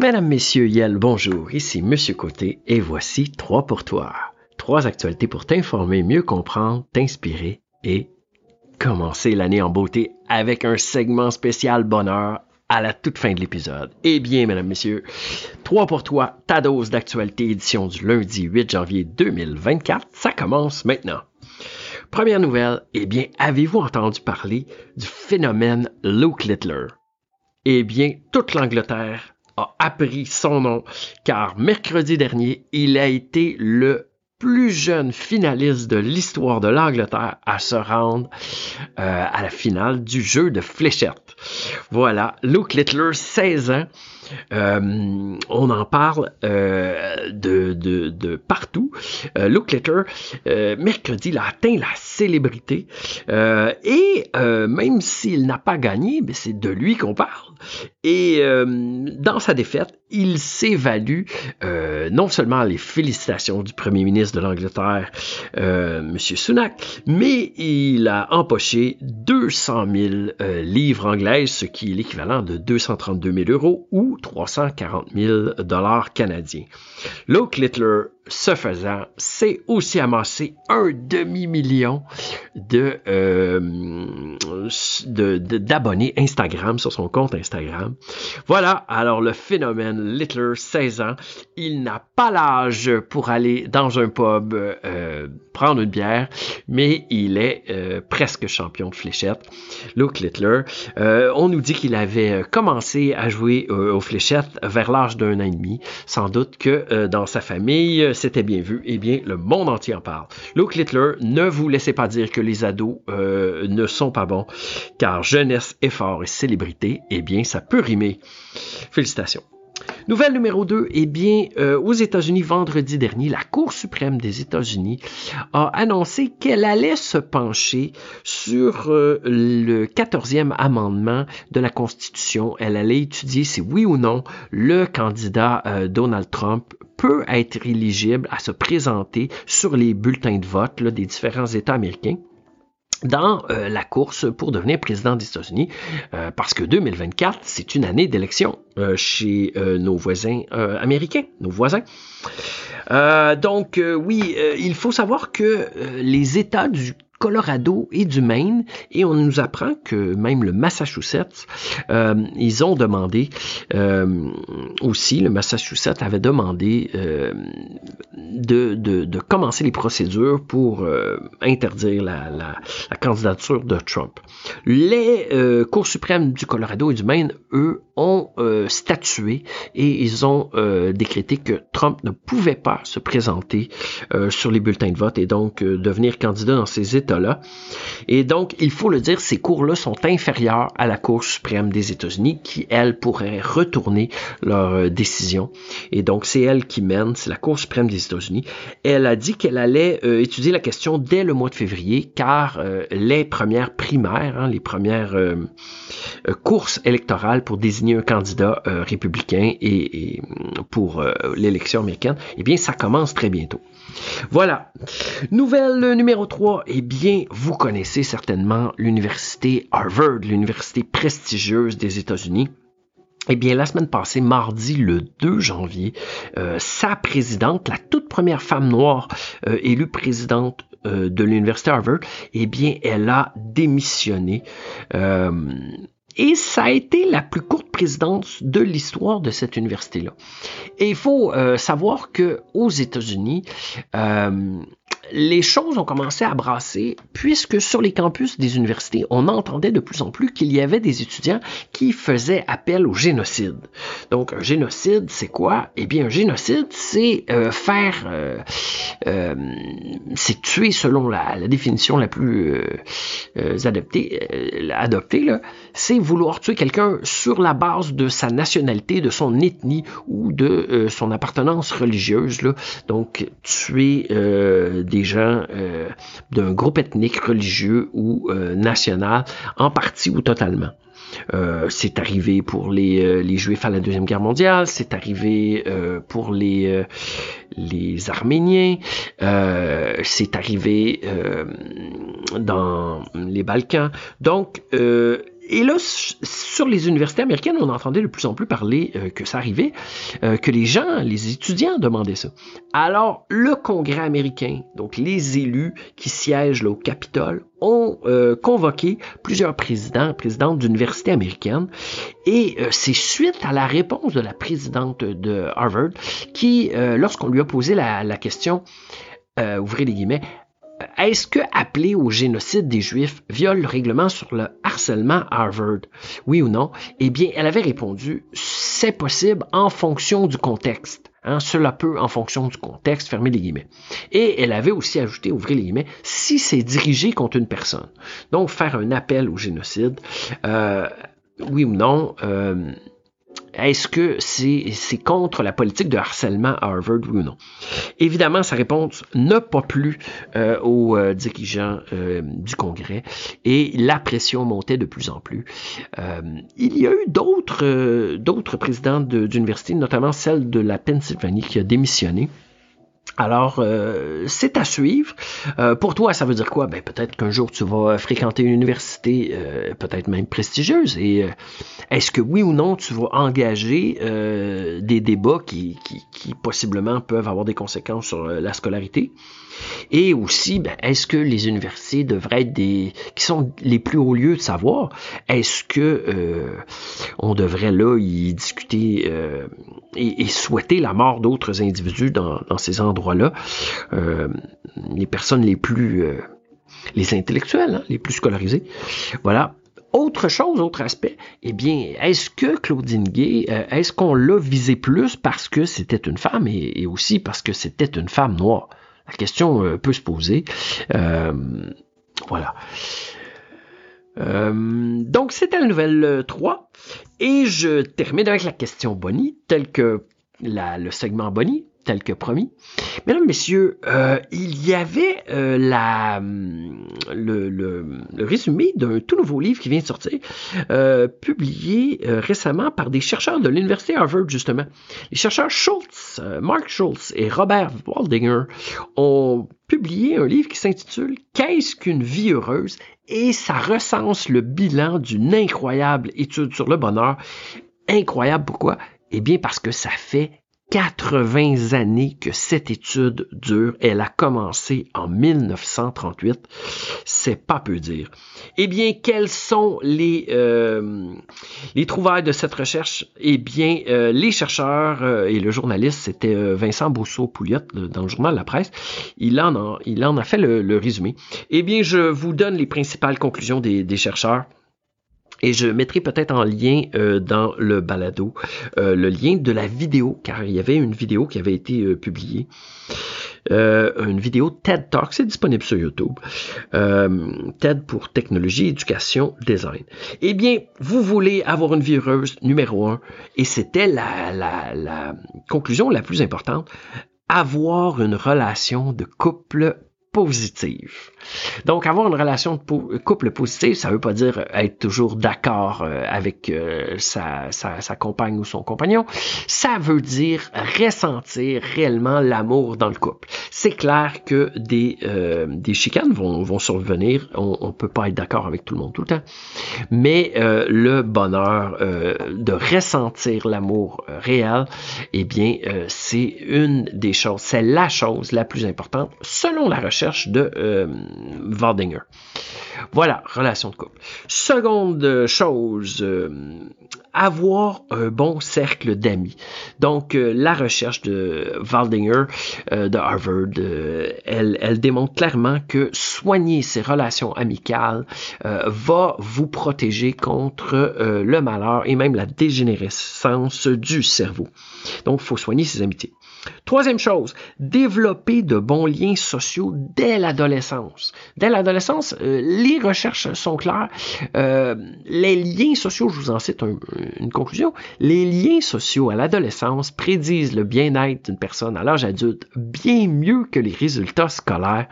Mesdames, Messieurs, Yel, bonjour, ici Monsieur Côté et voici trois pour toi. Trois actualités pour t'informer, mieux comprendre, t'inspirer et commencer l'année en beauté avec un segment spécial bonheur à la toute fin de l'épisode. Eh bien, mesdames, messieurs, trois pour toi, ta dose d'actualité édition du lundi 8 janvier 2024, ça commence maintenant. Première nouvelle, eh bien, avez-vous entendu parler du phénomène Luke Littler? Eh bien, toute l'Angleterre a appris son nom car mercredi dernier, il a été le plus jeune finaliste de l'histoire de l'Angleterre à se rendre euh, à la finale du jeu de fléchettes. Voilà, Luke Littler, 16 ans, euh, on en parle euh, de, partout. Euh, Luke Litter, mercredi, il a atteint la célébrité. et même s'il n'a pas gagné, ben, c'est de lui qu'on parle. Et dans sa défaite, il s'évalue non seulement les félicitations du premier ministre de l'Angleterre, M. Sunak, mais il a empoché 200 000 livres ce qui est l'équivalent de 232 000 euros ou 340 000 dollars canadiens. Luke Littler, ce faisant, s'est aussi amassé un demi-million de, euh, d'abonnés Instagram sur son compte Instagram. Voilà, alors le phénomène Littler, 16 ans, il n'a pas l'âge pour aller dans un pub euh, prendre une bière, mais il est euh, presque champion de fléchettes. Luke Littler, on nous dit qu'il avait commencé à jouer aux fléchettes vers l'âge d'un an et demi. Sans doute que dans sa famille, c'était bien vu. Eh bien, le monde entier en parle. Luke Littler, ne vous laissez pas dire que les ados euh, ne sont pas bons, car jeunesse, effort et célébrité, eh bien, ça peut rimer. Félicitations. Nouvelle numéro 2, eh bien, euh, aux États-Unis, vendredi dernier, la Cour suprême des États-Unis a annoncé qu'elle allait se pencher sur euh, le 14e amendement de la Constitution. Elle allait étudier si oui ou non le candidat Donald Trump peut être éligible à se présenter sur les bulletins de vote des différents États américains dans euh, la course pour devenir président des États-Unis, euh, parce que 2024, c'est une année d'élection euh, chez nos voisins américains, nos voisins. donc oui, il faut savoir que les États du Colorado et du Maine, et on nous apprend que même le Massachusetts, euh, ils ont demandé euh, aussi, le Massachusetts avait demandé euh, de, de, de, commencer les procédures pour interdire la, la, la, candidature de Trump. Les cours suprêmes du Colorado et du Maine, eux, ont statué et ils ont décrété que Trump ne pouvait pas se présenter sur les bulletins de vote et donc devenir candidat dans ces États là Et donc, il faut le dire, ces cours-là sont inférieurs à la Cour suprême des États-Unis qui, elle, pourrait retourner leur euh, décision. Et donc, c'est elle qui mène, c'est la Cour suprême des États-Unis. Elle a dit qu'elle allait euh, étudier la question dès le mois de février, car euh, les premières primaires, hein, les premières courses électorales pour désigner un candidat républicain et, et pour l'élection américaine, eh bien, ça commence très bientôt. Voilà. Nouvelle numéro 3. Eh bien, vous connaissez certainement l'université Harvard, l'université prestigieuse des États-Unis. Eh bien, la semaine passée, mardi le 2 janvier, euh, sa présidente, la toute première femme noire euh, élue présidente euh, de l'université Harvard, eh bien, elle a démissionné et ça a été la plus courte présidence de l'histoire de cette université-là. Et il faut savoir que aux États-Unis, les choses ont commencé à brasser puisque sur les campus des universités, on entendait de plus en plus qu'il y avait des étudiants qui faisaient appel au génocide. Donc un génocide, c'est quoi? Eh bien un génocide, c'est euh, faire, euh, euh, c'est tuer selon la, définition la plus adaptée, adoptée, c'est vouloir tuer quelqu'un sur la base de sa nationalité, de son ethnie ou de son appartenance religieuse. Donc tuer des gens euh, d'un groupe ethnique, religieux ou euh, national, en partie ou totalement. Euh, c'est arrivé pour les, les, Juifs à la Deuxième Guerre mondiale, c'est arrivé pour les, les Arméniens, c'est arrivé dans les Balkans. Donc, et là, sur les universités américaines, on entendait de plus en plus parler euh, que ça arrivait, euh, que les gens, les étudiants demandaient ça. Alors, le Congrès américain, donc les élus qui siègent au Capitole, ont euh, convoqué plusieurs présidents, présidentes d'universités américaines, et c'est suite à la réponse de la présidente de Harvard qui, lorsqu'on lui a posé la question, ouvrez les guillemets, est-ce que appeler au génocide des Juifs viole le règlement sur le harcèlement à Harvard? Oui ou non? Eh bien, elle avait répondu, c'est possible en fonction du contexte. Hein, cela peut en fonction du contexte, fermer les guillemets. Et elle avait aussi ajouté, ouvrir les guillemets, si c'est dirigé contre une personne. Donc, faire un appel au génocide, euh, oui ou non, euh, est-ce que c'est contre la politique de harcèlement à Harvard, ou non? Évidemment, sa réponse n'a pas plu euh, aux euh, dirigeants euh, du Congrès et la pression montait de plus en plus. il y a eu d'autres présidents d'université, notamment celle de la Pennsylvanie, qui a démissionné. Alors, euh, c'est à suivre. Euh, pour toi, ça veut dire quoi? Ben, peut-être qu'un jour, tu vas fréquenter une université, euh, peut-être même prestigieuse. Et est-ce que oui ou non, tu vas engager des débats qui, qui, qui, possiblement peuvent avoir des conséquences sur la scolarité? Et aussi, ben, est-ce que les universités devraient être des, qui sont les plus hauts lieux de savoir, est-ce que euh, on devrait là y discuter euh, et, souhaiter la mort d'autres individus dans, ces endroits-là, euh, les personnes les plus, les intellectuels, hein, les plus scolarisés, voilà. Autre chose, autre aspect, eh bien, est-ce que Claudine Gay, est-ce qu'on l'a visé plus parce que c'était une femme et aussi parce que c'était une femme noire? La question euh, peut se poser. Euh, voilà. Euh, donc, c'était la nouvelle 3. Et je termine avec la question Bonnie, telle que le segment Bonnie tel que promis. Mesdames, Messieurs, euh, il y avait euh, la, le, résumé d'un tout nouveau livre qui vient de sortir, euh, publié récemment par des chercheurs de l'Université Harvard, justement. Les chercheurs Schultz, Mark Schultz et Robert Waldinger ont publié un livre qui s'intitule Qu'est-ce qu'une vie heureuse? Et ça recense le bilan d'une incroyable étude sur le bonheur. Incroyable pourquoi? Eh bien parce que ça fait 80 années que cette étude dure. Elle a commencé en 1938. C'est pas peu dire. Eh bien, quelles sont les, euh, les trouvailles de cette recherche? Eh bien, euh, les chercheurs euh, et le journaliste, c'était Vincent Bousseau-Pouliot dans le journal La Presse. Il en a, il en a fait le, résumé. Eh bien, je vous donne les principales conclusions des chercheurs. Et je mettrai peut-être en lien euh, dans le balado euh, le lien de la vidéo, car il y avait une vidéo qui avait été euh, publiée. une vidéo TED Talk, c'est disponible sur YouTube. TED pour technologie, éducation, design. Eh bien, vous voulez avoir une vie heureuse, numéro un, et c'était la, la, la conclusion la plus importante, avoir une relation de couple positive. Donc, avoir une relation de couple positive, ça ne veut pas dire être toujours d'accord euh, avec euh, sa, sa, compagne ou son compagnon. Ça veut dire ressentir réellement l'amour dans le couple. C'est clair que des, euh, des chicanes vont, vont survenir. On ne peut pas être d'accord avec tout le monde tout le temps. Mais le bonheur de ressentir l'amour réel, eh bien, c'est une des choses, c'est la chose la plus importante selon la recherche de Waldinger. Voilà, relation de couple. Seconde chose, euh, avoir un bon cercle d'amis. Donc, euh, la recherche de Waldinger euh, de Harvard, elle, elle, démontre clairement que soigner ses relations amicales va vous protéger contre le malheur et même la dégénérescence du cerveau. Donc, il faut soigner ses amitiés. Troisième chose, développer de bons liens sociaux dès l'adolescence. Dès l'adolescence, euh, les recherches sont claires. Euh, les liens sociaux, je vous en cite une conclusion, les liens sociaux à l'adolescence prédisent le bien-être d'une personne à l'âge adulte bien mieux que les résultats scolaires.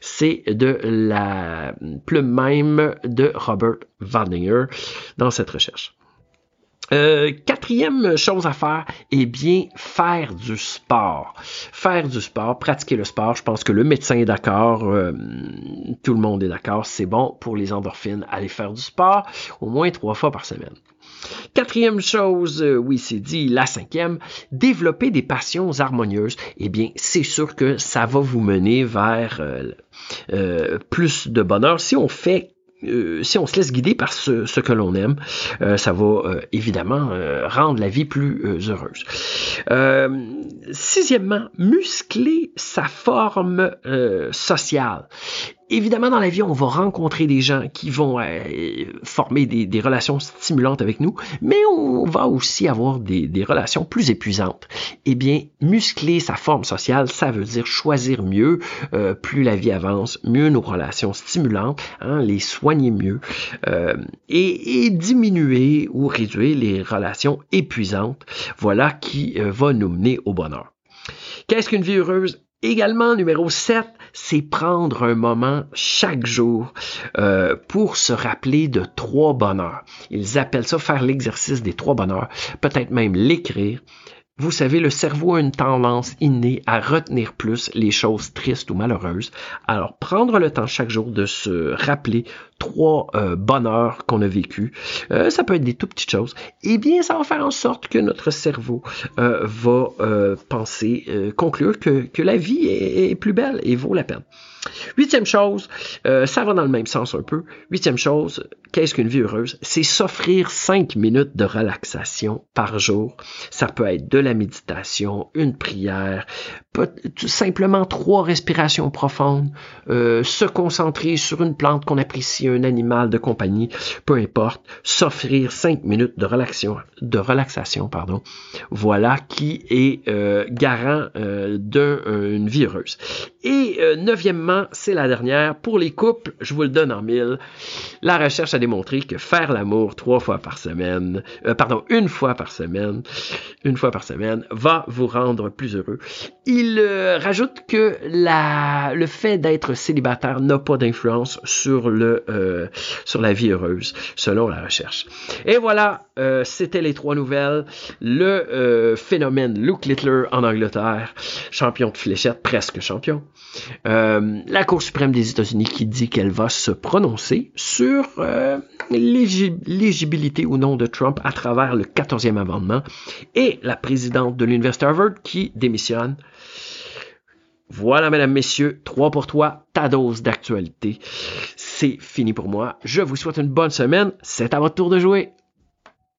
C'est de la plume même de Robert Wardinger dans cette recherche. Euh, quatrième chose à faire, eh bien, faire du sport. Faire du sport, pratiquer le sport. Je pense que le médecin est d'accord, euh, tout le monde est d'accord. C'est bon pour les endorphines. Aller faire du sport au moins trois fois par semaine. Quatrième chose, euh, oui, c'est dit. La cinquième, développer des passions harmonieuses. Eh bien, c'est sûr que ça va vous mener vers plus de bonheur si on fait euh, si on se laisse guider par ce, que l'on aime, euh, ça va euh, évidemment rendre la vie plus heureuse. sixièmement, muscler sa forme sociale évidemment, dans la vie, on va rencontrer des gens qui vont euh, former des, relations stimulantes avec nous, mais on va aussi avoir des, relations plus épuisantes. Eh bien, muscler sa forme sociale, ça veut dire choisir mieux. Euh, plus la vie avance, mieux nos relations stimulantes, hein, les soigner mieux euh, et, diminuer ou réduire les relations épuisantes. Voilà qui va nous mener au bonheur. Qu'est-ce qu'une vie heureuse? Également, numéro 7, c'est prendre un moment chaque jour euh, pour se rappeler de trois bonheurs. Ils appellent ça faire l'exercice des trois bonheurs, peut-être même l'écrire. Vous savez, le cerveau a une tendance innée à retenir plus les choses tristes ou malheureuses. Alors, prendre le temps chaque jour de se rappeler trois euh, bonheurs qu'on a vécu, euh, ça peut être des tout petites choses, eh bien, ça va faire en sorte que notre cerveau euh, va penser, conclure que, que la vie est, est, plus belle et vaut la peine. Huitième chose, ça va dans le même sens un peu. Huitième chose, qu'est-ce qu'une vie heureuse? C'est s'offrir cinq minutes de relaxation par jour. Ça peut être de la méditation, une prière, simplement trois respirations profondes, se concentrer sur une plante qu'on apprécie, un animal de compagnie, peu importe, s'offrir cinq minutes de relaxation, de relaxation, pardon. Voilà qui est euh, garant euh, d'une vie heureuse. Et euh, neuvièmement, c'est la dernière. Pour les couples, je vous le donne en mille. La recherche a démontré que faire l'amour trois fois par semaine, pardon, une fois par semaine, une fois par semaine, va vous rendre plus heureux. Rajoute que la, le fait d'être célibataire n'a pas d'influence euh, sur la vie heureuse, selon la recherche. Et voilà, euh, c'était les trois nouvelles. Le euh, phénomène Luke Littler en Angleterre, champion de fléchette, presque champion. la Cour suprême des États-Unis qui dit qu'elle va se prononcer sur l'éligibilité ou non de Trump à travers le 14e amendement. Et la présidente de l'Université Harvard qui démissionne. Voilà, mesdames, messieurs, trois pour toi, ta dose d'actualité. C'est fini pour moi. Je vous souhaite une bonne semaine. C'est à votre tour de jouer.